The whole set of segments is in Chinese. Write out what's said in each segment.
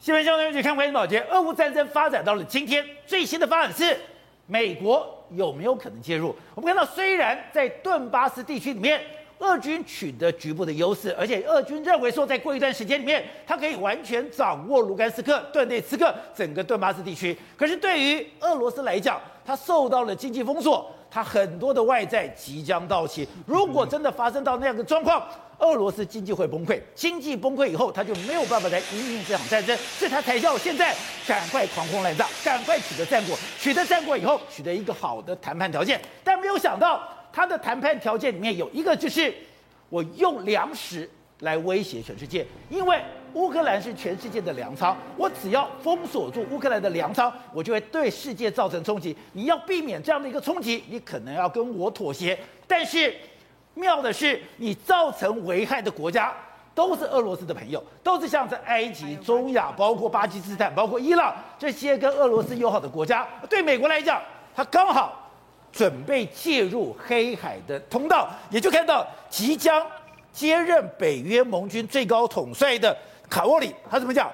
新闻相关人看关心保洁，俄乌战争发展到了今天，最新的发展是美国有没有可能介入？我们看到，虽然在顿巴斯地区里面，俄军取得局部的优势，而且俄军认为说，在过一段时间里面，他可以完全掌握卢甘斯克、顿内茨克整个顿巴斯地区。可是对于俄罗斯来讲，他受到了经济封锁，他很多的外债即将到期。如果真的发生到那样的状况，俄罗斯经济会崩溃，经济崩溃以后，他就没有办法来引领这场战争，所以他才叫现在赶快狂轰滥炸，赶快取得战果，取得战果以后，取得一个好的谈判条件。但没有想到，他的谈判条件里面有一个就是，我用粮食来威胁全世界，因为乌克兰是全世界的粮仓，我只要封锁住乌克兰的粮仓，我就会对世界造成冲击。你要避免这样的一个冲击，你可能要跟我妥协，但是。妙的是，你造成危害的国家都是俄罗斯的朋友，都是像在埃及、中亚，包括巴基斯坦、包括伊朗这些跟俄罗斯友好的国家。对美国来讲，他刚好准备介入黑海的通道，也就看到即将接任北约盟军最高统帅的卡沃里，他怎么讲？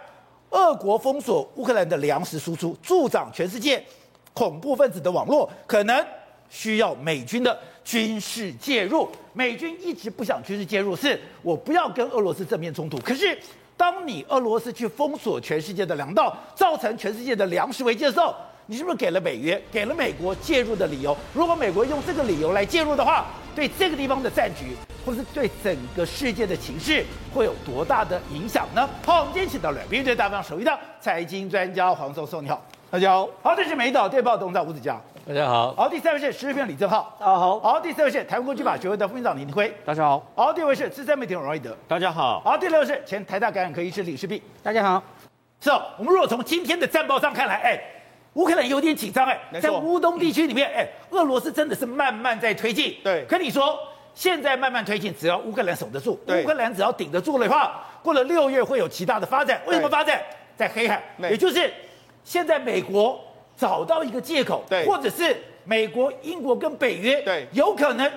俄国封锁乌克兰的粮食输出，助长全世界恐怖分子的网络，可能需要美军的。军事介入，美军一直不想军事介入，是我不要跟俄罗斯正面冲突。可是，当你俄罗斯去封锁全世界的粮道，造成全世界的粮食危机的时候，你是不是给了北约、给了美国介入的理由？如果美国用这个理由来介入的话，对这个地方的战局，或是对整个世界的情势，会有多大的影响呢？好，我们今天请到了编剧大方手一档财经专家黄松松，你好，大家好。好，这是美岛电报董事长吴子嘉。大家好，好，第三位是时事评论李正浩，大家好，好，第四位是台湾国际法学会的副院长林廷辉，大家好，好，第五位是资深媒体人王瑞德，大家好，好，第六位是前台大感染科医师李世璧，大家好，是哦，我们如果从今天的战报上看来，哎，乌克兰有点紧张，哎，在乌东地区里面，哎，俄罗斯真的是慢慢在推进，对，可你说现在慢慢推进，只要乌克兰守得住，乌克兰只要顶得住的话，过了六月会有极大的发展，为什么发展？在黑海，也就是现在美国找到一个借口，对，或者是。美国、英国跟北约对。有可能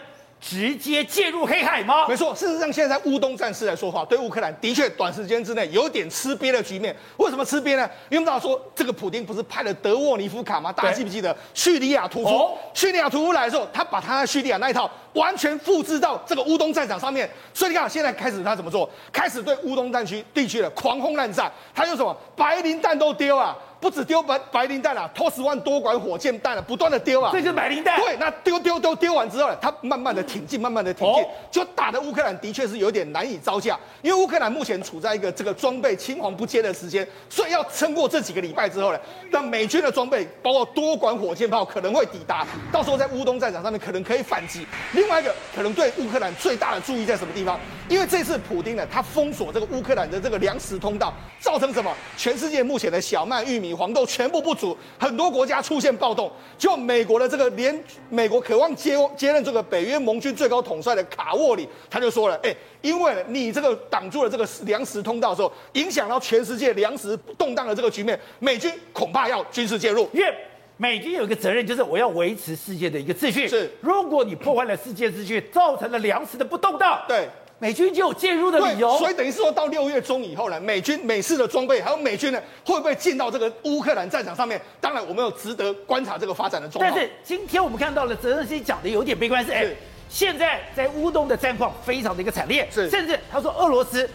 直接介入黑海吗？没错，事实上现在在乌东战事来说话，对乌克兰的确短时间之内有点吃瘪的局面。为什么吃瘪呢？因为大家说这个普丁不是派了德沃尼夫卡吗？大家记不记得叙利亚屠夫？哦、叙利亚屠夫来的时候，他把他在叙利亚那一套完全复制到这个乌东战场上面。所以你看，现在开始他怎么做？开始对乌东战区地区的狂轰滥炸，他用什么白磷弹都丢啊！不止丢白白磷弹啊，托十万多管火箭弹啊，不断的丢啊，这就是白磷弹。对，那丢丢丢丢完之后呢，他慢慢的挺进，慢慢的挺进，就打的乌克兰的确是有点难以招架，因为乌克兰目前处在一个这个装备青黄不接的时间，所以要撑过这几个礼拜之后呢，那美军的装备包括多管火箭炮可能会抵达，到时候在乌东战场上面可能可以反击。另外一个可能对乌克兰最大的注意在什么地方？因为这次普丁呢，他封锁这个乌克兰的这个粮食通道，造成什么？全世界目前的小麦、玉米。黄豆全部不足，很多国家出现暴动。就美国的这个连美国渴望接接任这个北约盟军最高统帅的卡沃里，他就说了：“哎，因为你这个挡住了这个粮食通道的时候，影响到全世界粮食动荡的这个局面，美军恐怕要军事介入。因为美军有一个责任，就是我要维持世界的一个秩序。是，如果你破坏了世界秩序，造成了粮食的不动荡，对。”美军就有介入的理由，所以等于是说到六月中以后呢，美军美式的装备还有美军呢，会不会进到这个乌克兰战场上面？当然，我们有值得观察这个发展的状况。但是今天我们看到了泽连斯基讲的有点悲观，是哎，现在在乌东的战况非常的一个惨烈，是甚至他说俄罗斯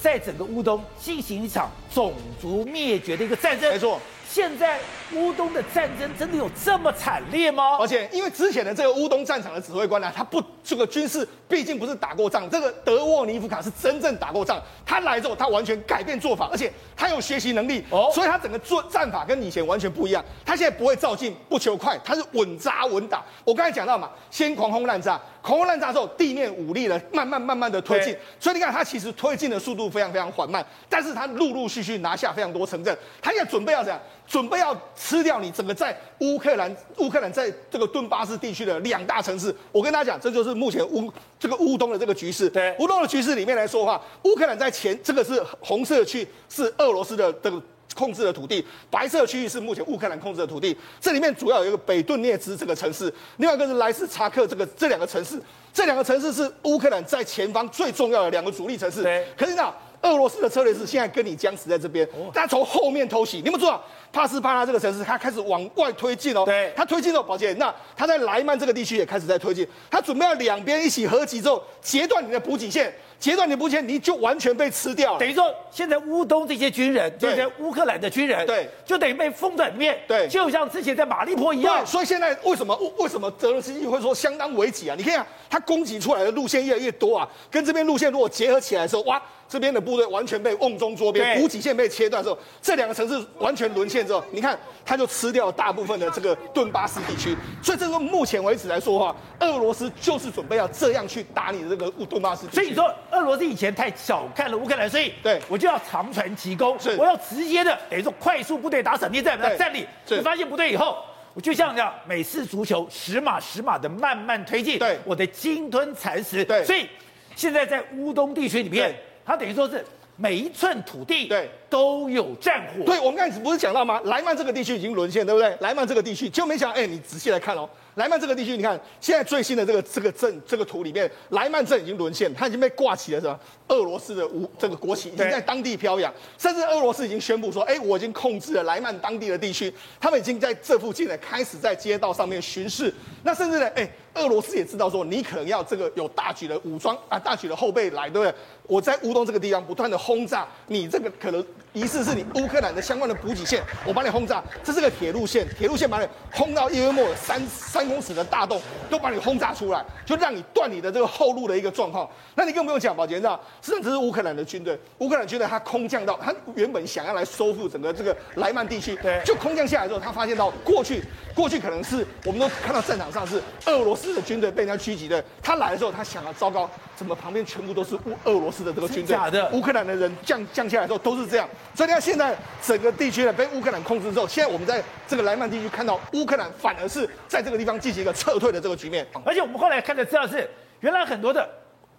在整个乌东进行一场种族灭绝的一个战争，没错。现在乌东的战争真的有这么惨烈吗？而且因为之前的这个乌东战场的指挥官呢，他不这个军事毕竟不是打过仗，这个德沃尼夫卡是真正打过仗。他来之后，他完全改变做法，而且他有学习能力哦，所以他整个做战法跟以前完全不一样。他现在不会照进不求快，他是稳扎稳打。我刚才讲到嘛，先狂轰滥炸，狂轰滥炸之后，地面武力呢慢慢慢慢的推进，所以你看他其实推进的速度非常非常缓慢，但是他陆陆续续拿下非常多城镇，他现在准备要怎样？准备要吃掉你整个在乌克兰，乌克兰在这个顿巴斯地区的两大城市。我跟大家讲，这就是目前乌这个乌东的这个局势。对，乌东的局势里面来说的话，乌克兰在前这个是红色区是俄罗斯的这个控制的土地，白色区域是目前乌克兰控制的土地。这里面主要有一个北顿涅茨这个城市，另外一个是莱斯查克这个这两个城市。这两个城市是乌克兰在前方最重要的两个主力城市。对，可是呢，俄罗斯的策略是现在跟你僵持在这边，他从后面偷袭。你们知道帕斯帕拉这个城市，他开始往外推进哦。对，他推进了，宝杰，那他在莱曼这个地区也开始在推进，他准备要两边一起合击之后，截断你的补给线。截断你的补给线，你就完全被吃掉了。等于说，现在乌东这些军人，这些乌克兰的军人，对，就等于被封在里面。对，就像之前在马利坡一样。所以现在为什么为什么泽连斯基会说相当危急啊？你看啊，他攻击出来的路线越来越多啊，跟这边路线如果结合起来的时候，哇！这边的部队完全被瓮中捉鳖，补给线被切断之后，这两个城市完全沦陷之后，你看，他就吃掉了大部分的这个顿巴斯地区。所以，这个目前为止来说的话，俄罗斯就是准备要这样去打你的这个乌顿巴斯地区。所以你说，俄罗斯以前太小看了乌克兰，所以对我就要长传奇功，我要直接的等于说快速部队打闪电战，把它占领。你发现不对以后，我就像这样美式足球十码十码的慢慢推进，对，我的鲸吞蚕食。对，所以现在在乌东地区里面。它等于说是每一寸土地对都有战火。对，我们刚才不是讲到吗？莱曼这个地区已经沦陷，对不对？莱曼这个地区就没想到，哎，你仔细来看哦。莱曼这个地区，你看现在最新的这个这个镇这个图里面，莱曼镇已经沦陷，它已经被挂起了什么俄罗斯的无这个国旗，已经在当地飘扬，甚至俄罗斯已经宣布说，哎，我已经控制了莱曼当地的地区，他们已经在这附近呢开始在街道上面巡视。那甚至呢，哎，俄罗斯也知道说，你可能要这个有大举的武装啊，大举的后备来，对不对？我在乌东这个地方不断的轰炸，你这个可能疑似是你乌克兰的相关的补给线，我把你轰炸，这是个铁路线，铁路线把你轰到约莫三三。公尺的大洞都把你轰炸出来，就让你断你的这个后路的一个状况。那你更不用讲，保杰，你知道，实际上这是乌克兰的军队。乌克兰军队他空降到，他原本想要来收复整个这个莱曼地区，对，就空降下来之后，他发现到过去过去可能是我们都看到战场上是俄罗斯的军队被人家狙击的。他来的时候，他想要糟糕，怎么旁边全部都是乌俄罗斯的这个军队？假的。乌克兰的人降降下来之后都是这样。所以你看现在整个地区呢被乌克兰控制之后，现在我们在这个莱曼地区看到乌克兰反而是在这个地方。进行一个撤退的这个局面，而且我们后来看的资料是，原来很多的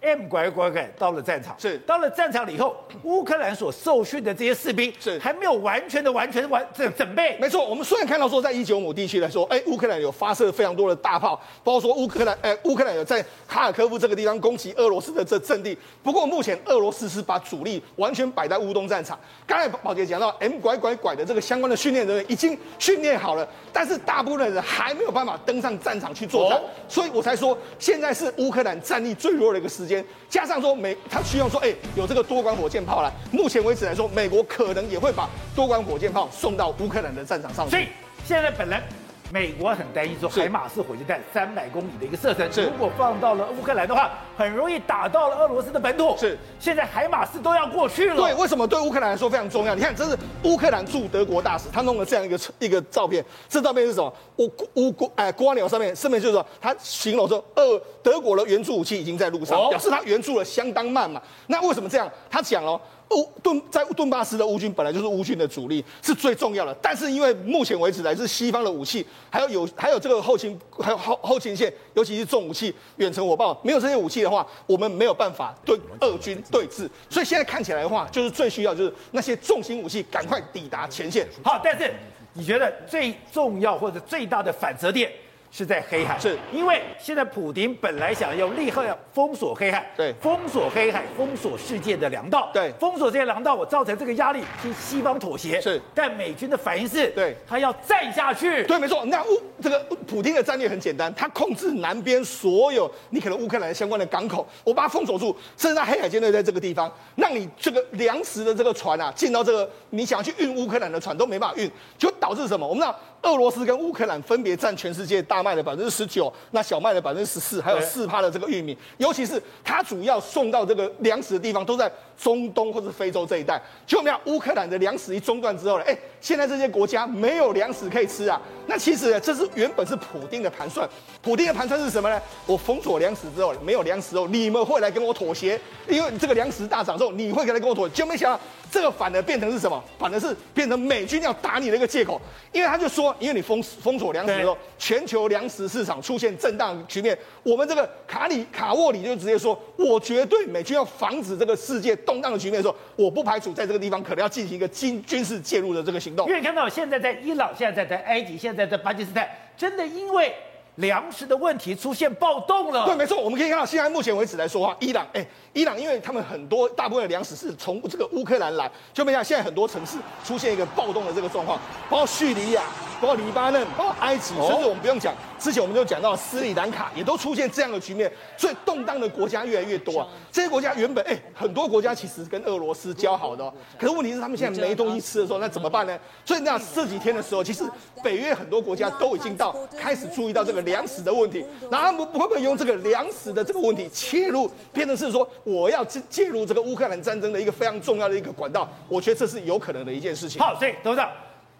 M 拐拐拐到了战场，是到了战场了以后，乌克兰所受训的这些士兵是还没有完全的完全完整准备。没错，我们虽然看到说在伊久姆地区来说，哎，乌克兰有发射非常多的大炮，包括说乌克兰，哎，乌克兰有在哈尔科夫这个地方攻击俄罗斯的这阵地。不过目前俄罗斯是把主力完全摆在乌东战场。刚才宝杰讲到 M 拐拐拐的这个相关的训练人员已经训练好了，但是大部分人还没有办法登上战场去作战，哦、所以我才说现在是乌克兰战力最弱的一个时间。加上说美，他需要说，哎，有这个多管火箭炮来。目前为止来说，美国可能也会把多管火箭炮送到乌克兰的战场上去。所以现在本来。美国很担心说，海马斯火箭弹三百公里的一个射程，如果放到了乌克兰的话，很容易打到了俄罗斯的本土。是，现在海马斯都要过去了。对，为什么对乌克兰来说非常重要？你看，这是乌克兰驻德国大使，他弄了这样一个一个照片。这照片是什么？乌乌国哎，国鸟上面上面就是说，他形容说，俄德国的援助武器已经在路上，表示他援助的相当慢嘛。那为什么这样？他讲哦。乌顿在顿巴斯的乌军本来就是乌军的主力，是最重要的。但是因为目前为止来自西方的武器，还有有还有这个后勤，还有后后勤线，尤其是重武器、远程火炮，没有这些武器的话，我们没有办法对俄军对峙。所以现在看起来的话，就是最需要就是那些重型武器赶快抵达前线。好，但是你觉得最重要或者最大的反折点？是在黑海，是。因为现在普丁本来想要立刻要封锁黑海，对，封锁黑海，封锁世界的粮道，对，封锁这些粮道，我造成这个压力，替西方妥协，是，但美军的反应是，对，他要战下去，对，没错，那乌这个普丁的战略很简单，他控制南边所有你可能乌克兰相关的港口，我把它封锁住，甚至在黑海舰队在这个地方，让你这个粮食的这个船啊进到这个你想要去运乌克兰的船都没办法运，就导致什么？我们知道。俄罗斯跟乌克兰分别占全世界大麦的百分之十九，那小麦的百分之十四，还有四趴的这个玉米，尤其是它主要送到这个粮食的地方都在中东或者非洲这一带。结果没有，乌克兰的粮食一中断之后呢，哎，现在这些国家没有粮食可以吃啊。那其实呢，这是原本是普丁的盘算。普丁的盘算是什么呢？我封锁粮食之后，没有粮食后，你们会来跟我妥协，因为这个粮食大涨之后，你会来跟我妥协。就没想到这个反而变成是什么？反而是变成美军要打你的一个借口，因为他就说。因为你封封锁粮食之后，全球粮食市场出现震荡局面。我们这个卡里卡沃里就直接说，我绝对美军要防止这个世界动荡的局面的时候，我不排除在这个地方可能要进行一个军军事介入的这个行动。因为看到现在在伊朗，现在在埃及，现在在巴基斯坦，真的因为粮食的问题出现暴动了。对，没错，我们可以看到，现在目前为止来说话，伊朗，哎，伊朗，因为他们很多大部分的粮食是从这个乌克兰来，就没想现在很多城市出现一个暴动的这个状况，包括叙利亚。包括黎巴嫩，包括埃及，甚至我们不用讲，之前我们就讲到斯里兰卡，也都出现这样的局面，所以动荡的国家越来越多啊。这些国家原本哎，很多国家其实跟俄罗斯交好的，可是问题是他们现在没东西吃的时候，那怎么办呢？所以那这几天的时候，其实北约很多国家都已经到开始注意到这个粮食的问题，然后他们会不会用这个粮食的这个问题切入，变成是说我要介介入这个乌克兰战争的一个非常重要的一个管道？我觉得这是有可能的一件事情。好，所以董事长，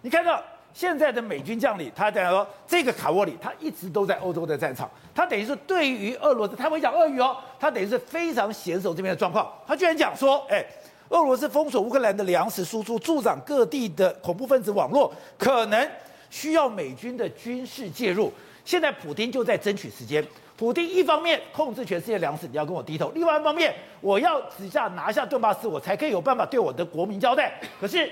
你看到。现在的美军将领，他等于说，这个卡沃里他一直都在欧洲的战场，他等于是对于俄罗斯，他会讲俄语哦，他等于是非常娴熟这边的状况。他居然讲说，哎，俄罗斯封锁乌克兰的粮食输出，助长各地的恐怖分子网络，可能需要美军的军事介入。现在普丁就在争取时间，普丁一方面控制全世界粮食，你要跟我低头；另外一方面，我要直下拿下顿巴斯，我才可以有办法对我的国民交代。可是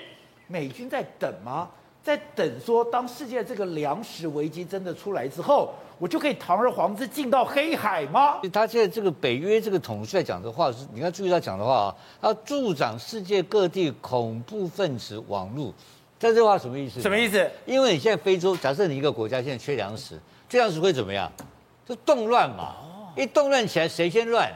美军在等吗？在等说，当世界这个粮食危机真的出来之后，我就可以堂而皇之进到黑海吗？他现在这个北约这个统帅讲的话是，你要注意他讲的话啊，他助长世界各地恐怖分子网络，这句话什么意思？什么意思？因为你现在非洲，假设你一个国家现在缺粮食，缺粮食会怎么样？就动乱嘛，一动乱起来，谁先乱？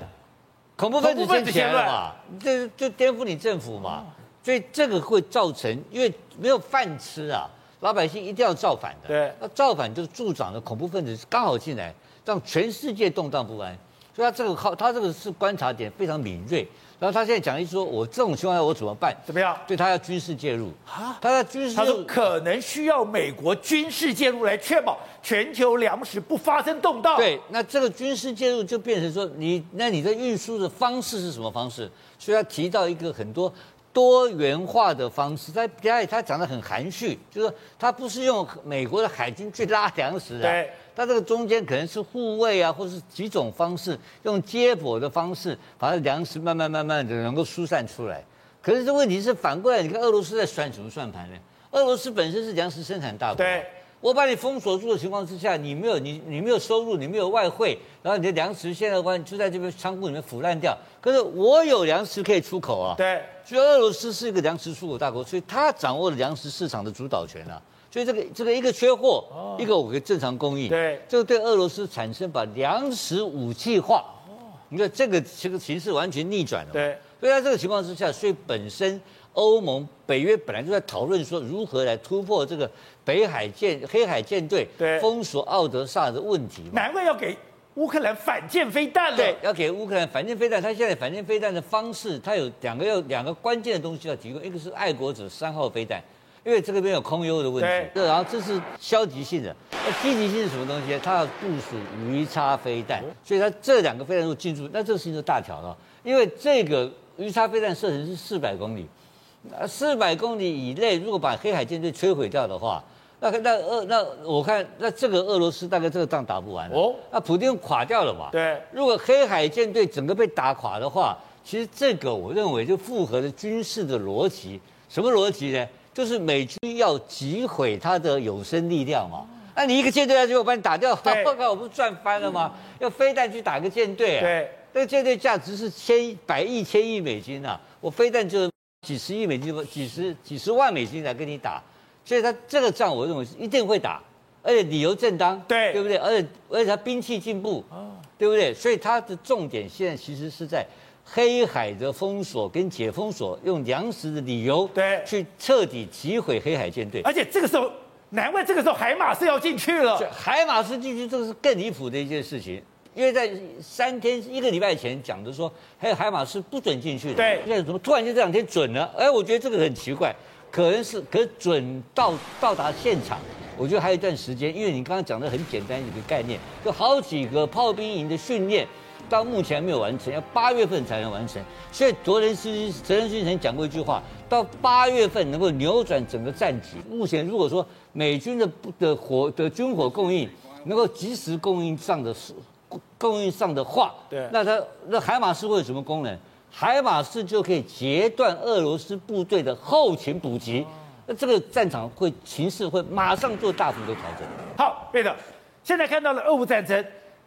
恐怖分子先起来了嘛，这就颠覆你政府嘛。所以这个会造成，因为没有饭吃啊，老百姓一定要造反的。对，那造反就是助长了恐怖分子刚好进来，让全世界动荡不安。所以他这个靠他这个是观察点非常敏锐。然后他现在讲一说，我这种情况下我怎么办？怎么样？对他要军事介入啊？他要军事介入，他说可能需要美国军事介入来确保全球粮食不发生动荡。对，那这个军事介入就变成说你那你的运输的方式是什么方式？所以他提到一个很多。多元化的方式，他他他讲得很含蓄，就是说他不是用美国的海军去拉粮食啊，对，他这个中间可能是护卫啊，或是几种方式，用接驳的方式，把粮食慢慢慢慢的能够疏散出来。可是这问题是反过来，你看俄罗斯在算什么算盘呢？俄罗斯本身是粮食生产大国，对。我把你封锁住的情况之下，你没有你你没有收入，你没有外汇，然后你的粮食现在的话就在这边仓库里面腐烂掉。可是我有粮食可以出口啊。对，所以俄罗斯是一个粮食出口大国，所以它掌握了粮食市场的主导权啊。所以这个这个一个缺货，哦、一个我可以正常供应。对，这个对俄罗斯产生把粮食武器化。哦，你看这个这个形势完全逆转了。对，所以在这个情况之下，所以本身。欧盟、北约本来就在讨论说如何来突破这个北海舰、黑海舰队封锁奥德萨的问题。难怪要给乌克兰反舰飞弹了。对，要给乌克兰反舰飞弹。他现在反舰飞弹的方式，他有两个要两个关键的东西要提供，一个是爱国者三号飞弹，因为这个边有空优的问题。对。然后这是消极性的，那积极性是什么东西？它要部署鱼叉飞弹，所以它这两个飞弹如果进驻，那这个事情就大条了，因为这个鱼叉飞弹射程是四百公里。四百公里以内，如果把黑海舰队摧毁掉的话，那那俄那我看那这个俄罗斯大概这个仗打不完哦。那普京垮掉了嘛？对。如果黑海舰队整个被打垮的话，其实这个我认为就符合了军事的逻辑。什么逻辑呢？就是美军要击毁他的有生力量嘛。那你一个舰队下去，我把你打掉，我靠，我不是赚翻了吗？要飞弹去打个舰队啊？对。那个舰队价值是千百亿、千亿美金啊！我飞弹就。几十亿美金，几十几十万美金来跟你打，所以他这个仗我认为是一定会打，而且理由正当，对对不对？而且而且他兵器进步，哦，对不对？所以他的重点现在其实是在黑海的封锁跟解封锁，用粮食的理由，对，去彻底击毁黑海舰队。而且这个时候，难怪这个时候海马斯要进去了，海马斯进去，这个是更离谱的一件事情。因为在三天一个礼拜前讲的说，还有海马斯不准进去的。对，现在怎么突然间这两天准了？哎，我觉得这个很奇怪，可能是可准到到达现场，我觉得还有一段时间，因为你刚刚讲的很简单一个概念，就好几个炮兵营的训练到目前没有完成，要八月份才能完成。所以泽连斯基泽连斯基曾讲过一句话，到八月份能够扭转整个战局。目前如果说美军的的火的军火供应能够及时供应上的是。供应上的话，对，那它那海马斯会有什么功能？海马斯就可以截断俄罗斯部队的后勤补给，那这个战场会情势会马上做大幅的调整。好，对的，现在看到了俄乌战争，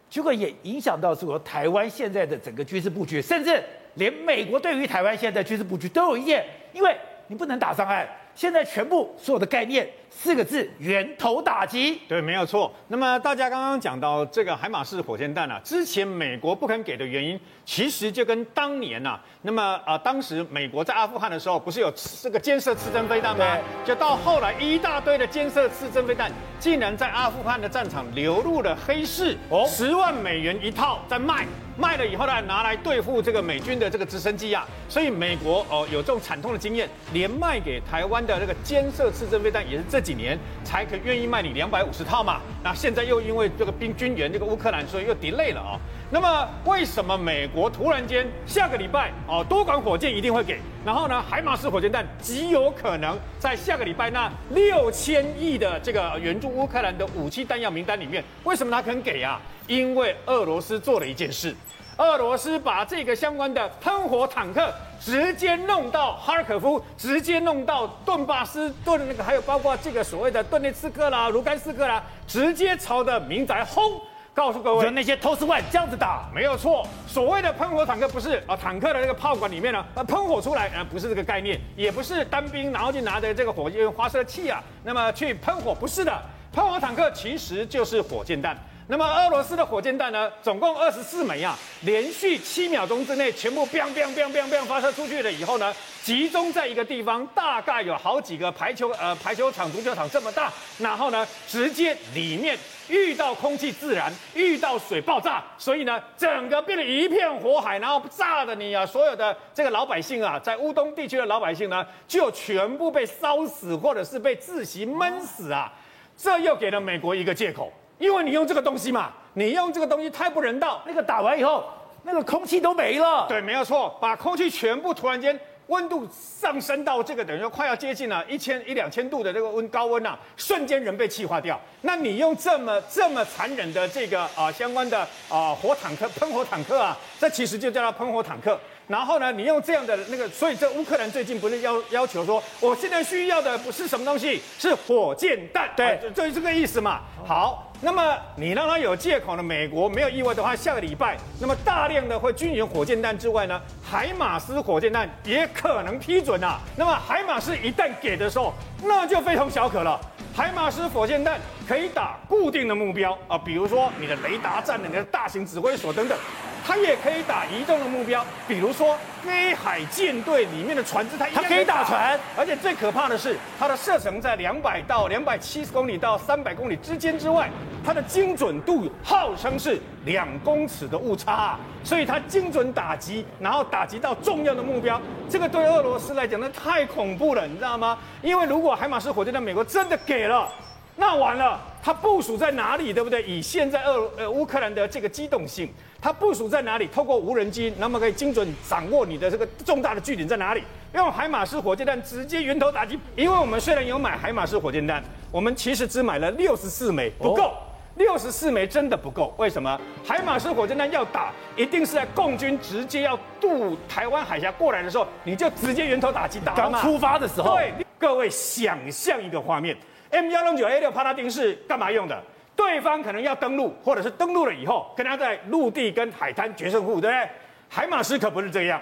结果也影响到说台湾现在的整个军事布局，甚至连美国对于台湾现在军事布局都有意见，因为你不能打上岸。现在全部所有的概念四个字：源头打击。对，没有错。那么大家刚刚讲到这个海马式火箭弹啊，之前美国不肯给的原因，其实就跟当年呐、啊，那么啊、呃，当时美国在阿富汗的时候，不是有这个肩射刺针飞弹吗？就到后来一大堆的肩射刺针飞弹，竟然在阿富汗的战场流入了黑市，哦，十万美元一套在卖。卖了以后呢，拿来对付这个美军的这个直升机啊，所以美国哦、呃、有这种惨痛的经验，连卖给台湾的那个监射刺针飞弹也是这几年才可愿意卖你两百五十套嘛。那现在又因为这个兵军援这个乌克兰，所以又 delay 了啊、哦。那么为什么美国突然间下个礼拜哦多管火箭一定会给，然后呢海马式火箭弹极有可能在下个礼拜那六千亿的这个援助乌克兰的武器弹药名单里面，为什么他肯给啊？因为俄罗斯做了一件事，俄罗斯把这个相关的喷火坦克直接弄到哈尔科夫，直接弄到顿巴斯顿那个，还有包括这个所谓的顿涅茨克啦、卢甘斯克啦，直接朝着民宅轰。告诉各位，就那些 One 这样子打没有错。所谓的喷火坦克不是啊，坦克的那个炮管里面呢，啊喷火出来啊，不是这个概念，也不是单兵然后就拿着这个火箭发射器啊，那么去喷火，不是的，喷火坦克其实就是火箭弹。那么俄罗斯的火箭弹呢，总共二十四枚啊，连续七秒钟之内全部 biang biang biang biang biang 发射出去了以后呢，集中在一个地方，大概有好几个排球呃排球场、足球场这么大，然后呢，直接里面遇到空气自燃，遇到水爆炸，所以呢，整个变得一片火海，然后炸的你啊，所有的这个老百姓啊，在乌东地区的老百姓呢，就全部被烧死，或者是被窒息闷死啊，这又给了美国一个借口。因为你用这个东西嘛，你用这个东西太不人道。那个打完以后，那个空气都没了。对，没有错，把空气全部突然间温度上升到这个等于说快要接近了一千一两千度的这个温高温呐、啊，瞬间人被气化掉。那你用这么这么残忍的这个啊、呃、相关的啊、呃、火坦克喷火坦克啊，这其实就叫它喷火坦克。然后呢，你用这样的那个，所以这乌克兰最近不是要要求说，我现在需要的不是什么东西，是火箭弹。对，就是这个意思嘛。好。那么你让他有借口呢？美国没有意外的话，下个礼拜那么大量的会军援火箭弹之外呢，海马斯火箭弹也可能批准啊。那么海马斯一旦给的时候，那就非同小可了。海马斯火箭弹可以打固定的目标啊，比如说你的雷达站、你的大型指挥所等等。它也可以打移动的目标，比如说黑海舰队里面的船只，它它可以打船，而且最可怕的是，它的射程在两百到两百七十公里到三百公里之间之外，它的精准度号称是两公尺的误差啊，所以它精准打击，然后打击到重要的目标，这个对俄罗斯来讲那太恐怖了，你知道吗？因为如果海马斯火箭在美国真的给了。那完了，它部署在哪里，对不对？以现在俄呃乌克兰的这个机动性，它部署在哪里？透过无人机，那么可以精准掌握你的这个重大的据点在哪里？用海马式火箭弹直接源头打击。因为我们虽然有买海马式火箭弹，我们其实只买了六十四枚，不够，六十四枚真的不够。为什么？海马式火箭弹要打，一定是在共军直接要渡台湾海峡过来的时候，你就直接源头打击打。刚出发的时候，对，各位想象一个画面。M 幺零九 A 六帕拉丁是干嘛用的？对方可能要登陆，或者是登陆了以后，跟他在陆地跟海滩决胜负，对不对？海马斯可不是这样。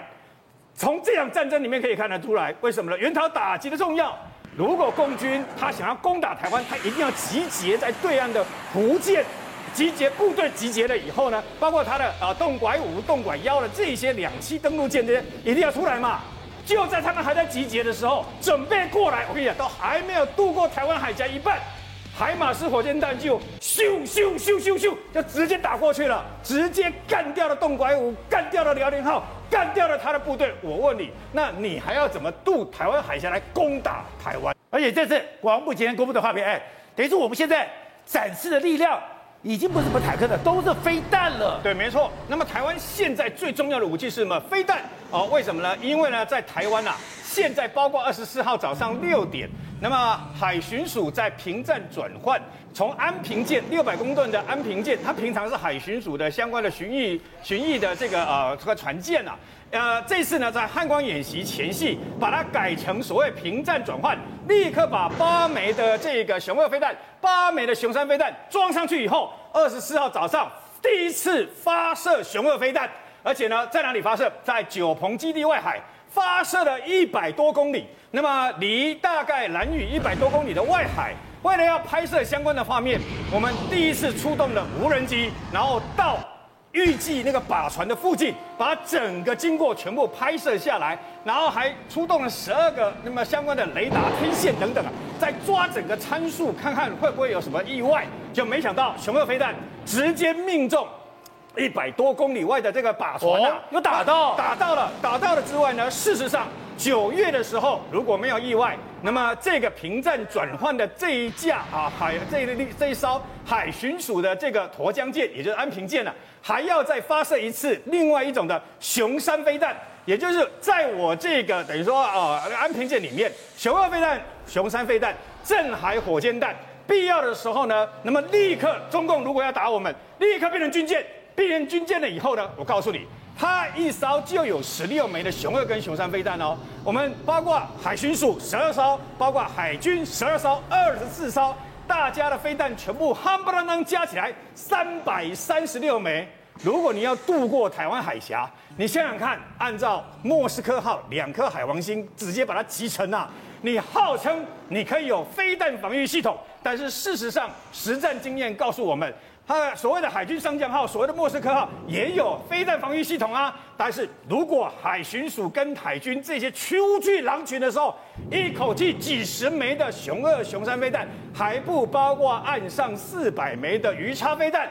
从这场战争里面可以看得出来，为什么呢？源头打击的重要。如果共军他想要攻打台湾，他一定要集结在对岸的福建，集结部队集结了以后呢，包括他的啊洞拐五、洞拐幺的这些两栖登陆舰，这些一定要出来嘛。就在他们还在集结的时候，准备过来。我跟你讲，都还没有渡过台湾海峡一半，海马斯火箭弹就咻咻咻咻咻，就直接打过去了，直接干掉了洞拐五，干掉了辽宁号，干掉了他的部队。我问你，那你还要怎么渡台湾海峡来攻打台湾？而且这次国防部今天公布的画面，哎，等于说我们现在展示的力量。已经不是什么坦克的，都是飞弹了。对，没错。那么台湾现在最重要的武器是什么？飞弹。哦，为什么呢？因为呢，在台湾啊，现在包括二十四号早上六点，那么海巡署在平战转换，从安平舰六百公吨的安平舰，它平常是海巡署的相关的巡弋巡弋的这个呃这个船舰啊。呃，这次呢，在汉光演习前夕，把它改成所谓平战转换，立刻把八枚的这个雄二飞弹、八枚的雄三飞弹装上去以后，二十四号早上第一次发射雄二飞弹，而且呢，在哪里发射？在九鹏基地外海发射了一百多公里，那么离大概蓝屿一百多公里的外海。为了要拍摄相关的画面，我们第一次出动了无人机，然后到预计那个靶船的附近，把整个经过全部拍摄下来，然后还出动了十二个那么相关的雷达天线等等啊，在抓整个参数，看看会不会有什么意外。就没想到雄二飞弹直接命中一百多公里外的这个靶船啊，有打到，打到了，打到了之外呢，事实上。九月的时候，如果没有意外，那么这个平战转换的这一架啊海这一这一艘海巡署的这个沱江舰，也就是安平舰呢，还要再发射一次另外一种的雄三飞弹，也就是在我这个等于说啊安平舰里面，雄二飞弹、雄三飞弹、镇海火箭弹，必要的时候呢，那么立刻中共如果要打我们，立刻变成军舰，变成军舰了以后呢，我告诉你。它一艘就有十六枚的雄二跟雄三飞弹哦，我们包括海巡署十二艘，包括海军十二艘，二十四艘，大家的飞弹全部夯不啷当加起来三百三十六枚。如果你要渡过台湾海峡，你想想看，按照莫斯科号两颗海王星直接把它集成啊，你号称你可以有飞弹防御系统，但是事实上实战经验告诉我们。它所谓的海军上将号，所谓的莫斯科号也有飞弹防御系统啊。但是如果海巡署跟海军这些出去狼群的时候，一口气几十枚的雄二、雄三飞弹，还不包括岸上四百枚的鱼叉飞弹，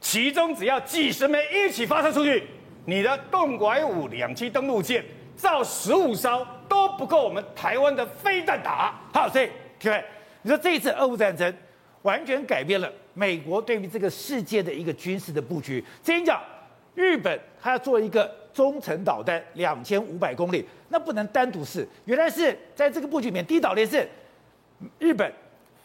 其中只要几十枚一起发射出去，你的动拐五两栖登陆舰造十五艘都不够我们台湾的飞弹打。好，所以各位，你说这一次俄乌战争完全改变了。美国对于这个世界的一个军事的布局，先讲日本，它要做一个中程导弹两千五百公里，那不能单独试。原来是在这个布局里面，第一岛链是日本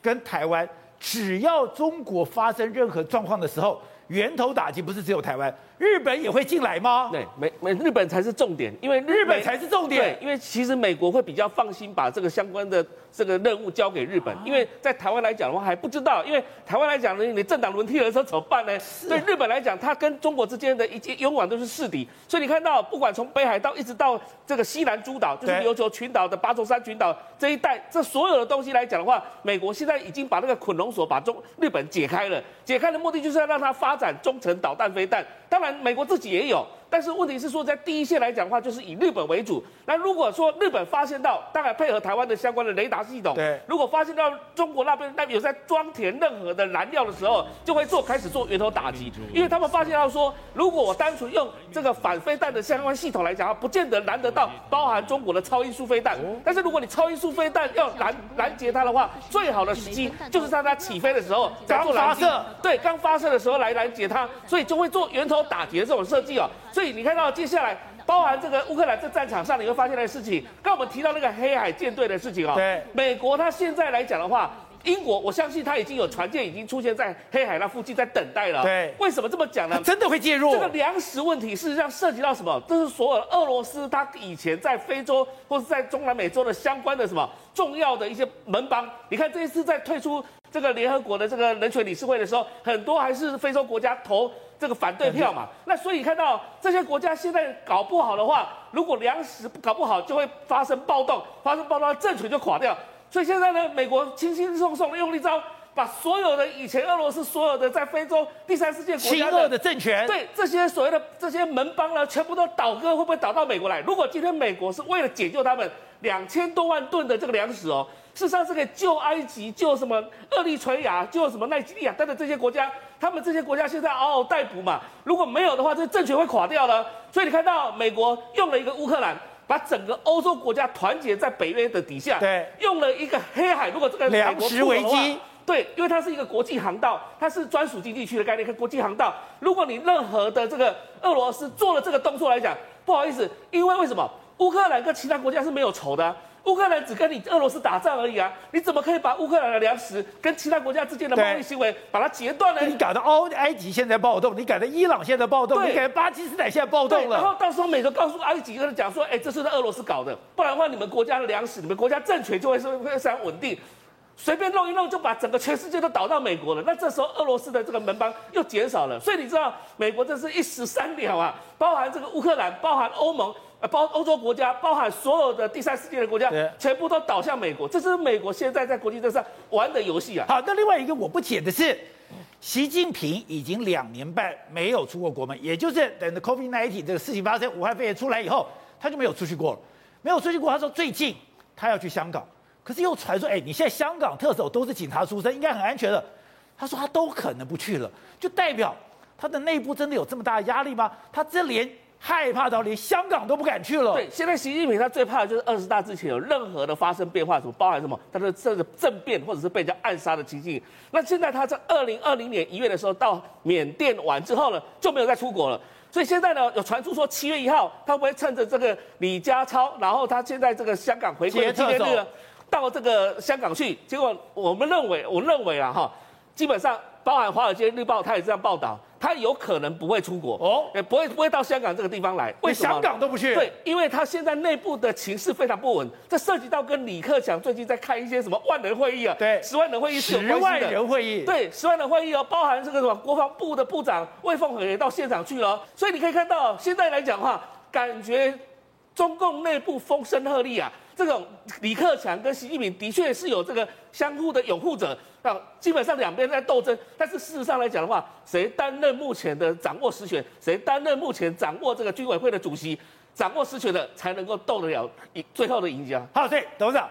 跟台湾，只要中国发生任何状况的时候，源头打击不是只有台湾，日本也会进来吗？对，美美日本才是重点，因为日，本才是重点。对，因为其实美国会比较放心把这个相关的。这个任务交给日本，因为在台湾来讲的话还不知道，因为台湾来讲呢，你政党轮替的时候怎么办呢？对日本来讲，它跟中国之间的一些永远都是势敌，所以你看到，不管从北海道一直到这个西南诸岛，就是琉球群岛的八重山群岛这一带，这所有的东西来讲的话，美国现在已经把那个捆龙锁把中日本解开了，解开的目的就是要让它发展中程导弹飞弹，当然美国自己也有。但是问题是说，在第一线来讲的话，就是以日本为主。那如果说日本发现到，当然配合台湾的相关的雷达系统，对，如果发现到中国那边那边有在装填任何的燃料的时候，就会做开始做源头打击，因为他们发现到说，如果我单纯用这个反飞弹的相关系统来讲的话，不见得拦得到包含中国的超音速飞弹。但是如果你超音速飞弹要拦拦截它的话，最好的时机就是在它起飞的时候在做拦截，对，刚发射的时候来拦截它，所以就会做源头打击的这种设计哦。所以你看到接下来，包含这个乌克兰在战场上，你会发现的事情，刚我们提到那个黑海舰队的事情哦。对。美国它现在来讲的话，英国我相信它已经有船舰已经出现在黑海那附近在等待了。对。为什么这么讲呢？真的会介入。这个粮食问题事实上涉及到什么？这是所有俄罗斯它以前在非洲或是在中南美洲的相关的什么重要的一些门邦。你看这一次在退出这个联合国的这个人权理事会的时候，很多还是非洲国家投。这个反对票嘛，那所以看到这些国家现在搞不好的话，如果粮食搞不好，就会发生暴动，发生暴动，政权就垮掉。所以现在呢，美国轻轻松松的用一招，把所有的以前俄罗斯所有的在非洲第三世界国家的政权，对这些所谓的这些门邦呢，全部都倒戈，会不会倒到美国来？如果今天美国是为了解救他们两千多万吨的这个粮食哦。事实上是可以救埃及、救什么厄立垂亚、救什么奈及利亚等等这些国家，他们这些国家现在嗷嗷待哺嘛。如果没有的话，这政权会垮掉了。所以你看到美国用了一个乌克兰，把整个欧洲国家团结在北约的底下，对，用了一个黑海。如果这个粮食危机，对，因为它是一个国际航道，它是专属经济区的概念，跟国际航道。如果你任何的这个俄罗斯做了这个动作来讲，不好意思，因为为什么乌克兰跟其他国家是没有仇的？乌克兰只跟你俄罗斯打仗而已啊，你怎么可以把乌克兰的粮食跟其他国家之间的贸易行为把它截断呢？你搞得欧埃及现在暴动，你搞得伊朗现在暴动，你搞得巴基斯坦现在暴动了。然后到时候美国告诉埃及人讲说，哎，这是在俄罗斯搞的，不然的话你们国家的粮食，你们国家政权就会是非常稳定。随便弄一弄就把整个全世界都倒到美国了，那这时候俄罗斯的这个门帮又减少了，所以你知道美国这是一石三鸟啊，包含这个乌克兰，包含欧盟，呃，包欧洲国家，包含所有的第三世界的国家，全部都倒向美国，这是美国现在在国际政治上玩的游戏啊。好，那另外一个我不解的是，习近平已经两年半没有出过国门，也就是等着 COVID-19 这个事情发生，武汉肺炎出来以后，他就没有出去过了，没有出去过。他说最近他要去香港。可是又传说，哎，你现在香港特首都是警察出身，应该很安全的。他说他都可能不去了，就代表他的内部真的有这么大的压力吗？他这连害怕到连香港都不敢去了。对，现在习近平他最怕的就是二十大之前有任何的发生变化，什么包含什么，他的这个政变或者是被人家暗杀的情形。那现在他在二零二零年一月的时候到缅甸玩之后呢，就没有再出国了。所以现在呢，有传出说七月一号他会不会趁着这个李家超，然后他现在这个香港回归的纪念日。到这个香港去，结果我们认为，我认为啊哈，基本上包含《华尔街日报》，他也这样报道，他有可能不会出国哦，也不会不会到香港这个地方来。为什么？香港都不去？对，因为他现在内部的情势非常不稳，这涉及到跟李克强最近在开一些什么万人会议啊，对，十万人会议是有关系的。十万人会议，对，十万人会议哦，包含这个什么国防部的部长魏凤和也到现场去了，所以你可以看到现在来讲的话，感觉中共内部风声鹤唳啊。这种李克强跟习近平的确是有这个相互的拥护者啊，基本上两边在斗争。但是事实上来讲的话，谁担任目前的掌握实权，谁担任目前掌握这个军委会的主席，掌握实权的才能够斗得了赢最后的赢家。好，对，董事长，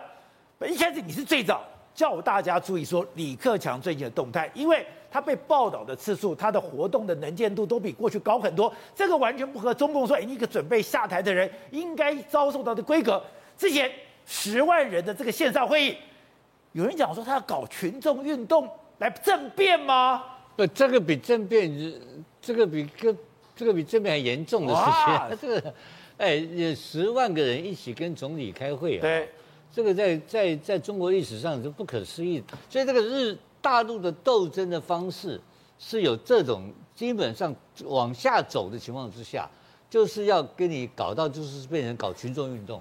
一开始你是最早叫大家注意说李克强最近的动态，因为他被报道的次数，他的活动的能见度都比过去高很多，这个完全不合中共说，哎，一个准备下台的人应该遭受到的规格。之前十万人的这个线上会议，有人讲说他要搞群众运动来政变吗？不，这个比政变，这个比个这个比政变还严重的事情。这个，哎，有十万个人一起跟总理开会啊！对，这个在在在中国历史上是不可思议。所以这个日大陆的斗争的方式是有这种基本上往下走的情况之下，就是要跟你搞到就是变成搞群众运动。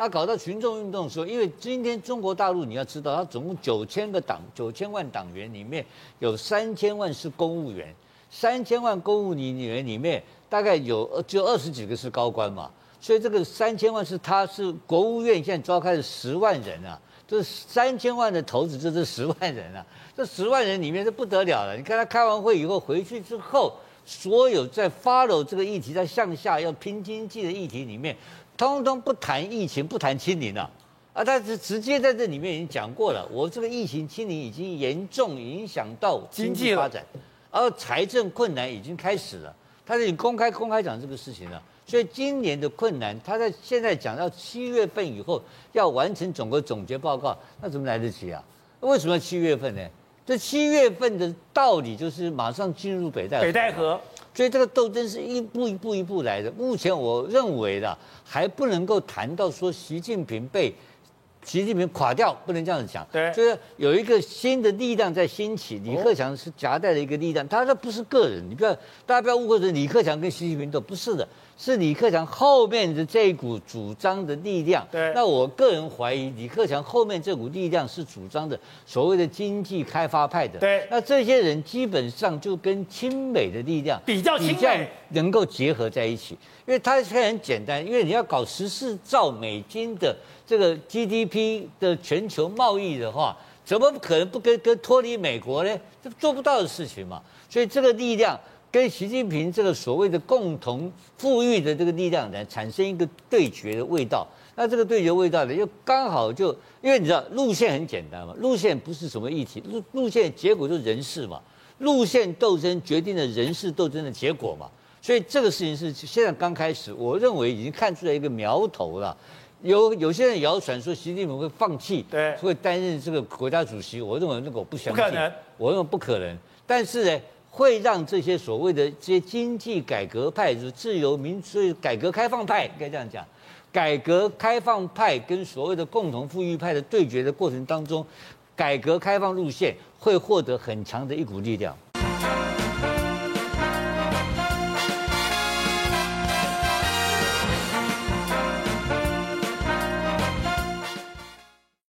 他搞到群众运动的时候，因为今天中国大陆你要知道，他总共九千个党、九千万党员里面有三千万是公务员，三千万公务员里面大概有就二十几个是高官嘛，所以这个三千万是他是国务院现在召开的十万人啊，这三千万的头子就是十万人啊，这十万人里面是不得了了。你看他开完会以后回去之后，所有在 follow 这个议题，在向下要拼经济的议题里面。通通不谈疫情，不谈清零了，啊，他是直接在这里面已经讲过了。我这个疫情清零已经严重影响到经济发展，而财政困难已经开始了。他已经公开公开讲这个事情了。所以今年的困难，他在现在讲到七月份以后要完成整个总结报告，那怎么来得及啊？为什么要七月份呢？这七月份的道理就是马上进入北戴北戴河。所以这个斗争是一步一步一步来的。目前我认为的还不能够谈到说习近平被习近平垮掉，不能这样子讲。对，就是有一个新的力量在兴起。李克强是夹带的一个力量，他这不是个人，你不要大家不要误会成李克强跟习近平都不是的。是李克强后面的这一股主张的力量。对，那我个人怀疑李克强后面这股力量是主张的所谓的经济开发派的。对，那这些人基本上就跟亲美的力量比较亲美，能够结合在一起。因为它很简单，因为你要搞十四兆美金的这个 GDP 的全球贸易的话，怎么可能不跟跟脱离美国呢？这做不到的事情嘛。所以这个力量。跟习近平这个所谓的共同富裕的这个力量呢，产生一个对决的味道。那这个对决味道呢，又刚好就因为你知道路线很简单嘛，路线不是什么议题，路路线结果就是人事嘛，路线斗争决定了人事斗争的结果嘛。所以这个事情是现在刚开始，我认为已经看出来一个苗头了。有有些人谣传说习近平会放弃，对，会担任这个国家主席，我认为那个我不相信，不可能，我认为不可能。但是呢。会让这些所谓的这些经济改革派，就是自由民主、改革开放派，应该这样讲，改革开放派跟所谓的共同富裕派的对决的过程当中，改革开放路线会获得很强的一股力量。